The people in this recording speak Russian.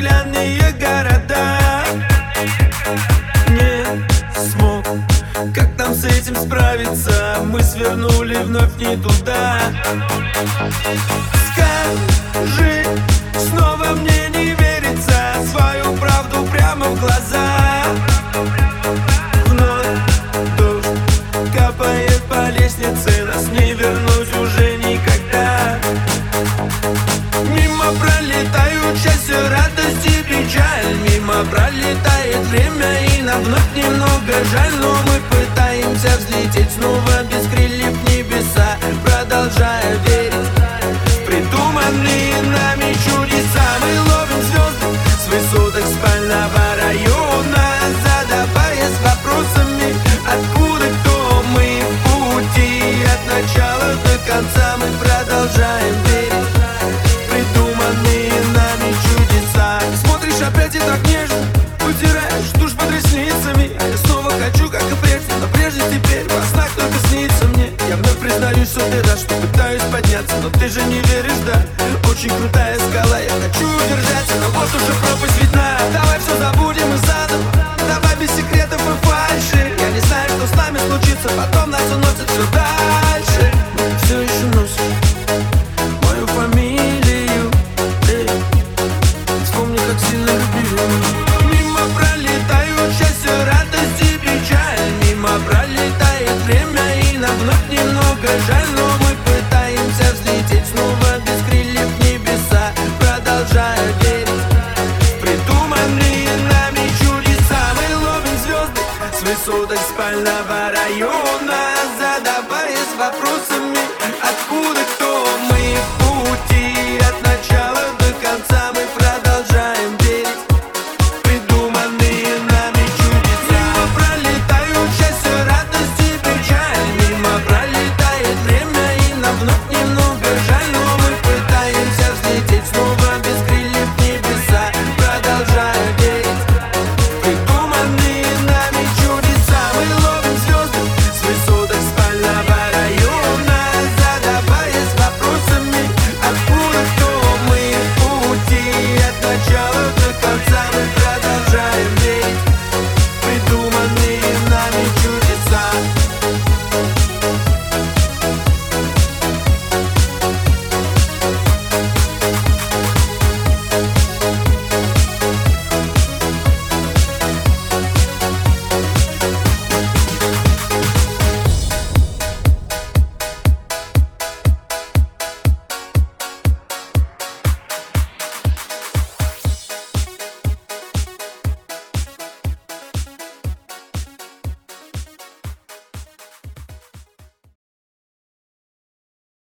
ненаглядные города. Не смог, как нам с этим справиться? Мы свернули вновь не туда. Скажи пролетает время и нам вновь немного жаль Но мы пытаемся взлететь снова без крыльев небеса Продолжая верить. Придуманные нами чудеса. Мы ловим звезды с высоток спального района Задаваясь вопросами, откуда, кто мы в пути От начала до конца теперь во снах только снится мне Я вновь признаюсь, что ты рад, что пытаюсь подняться Но ты же не веришь, да? Очень крутая скала, я хочу удержаться Но вот уже пропасть немного жаль Но мы пытаемся взлететь снова без крыльев в небеса. Продолжая верить придуманные нами чудеса. Мы ловим звезды с высоток спального района Задаваясь вопросами,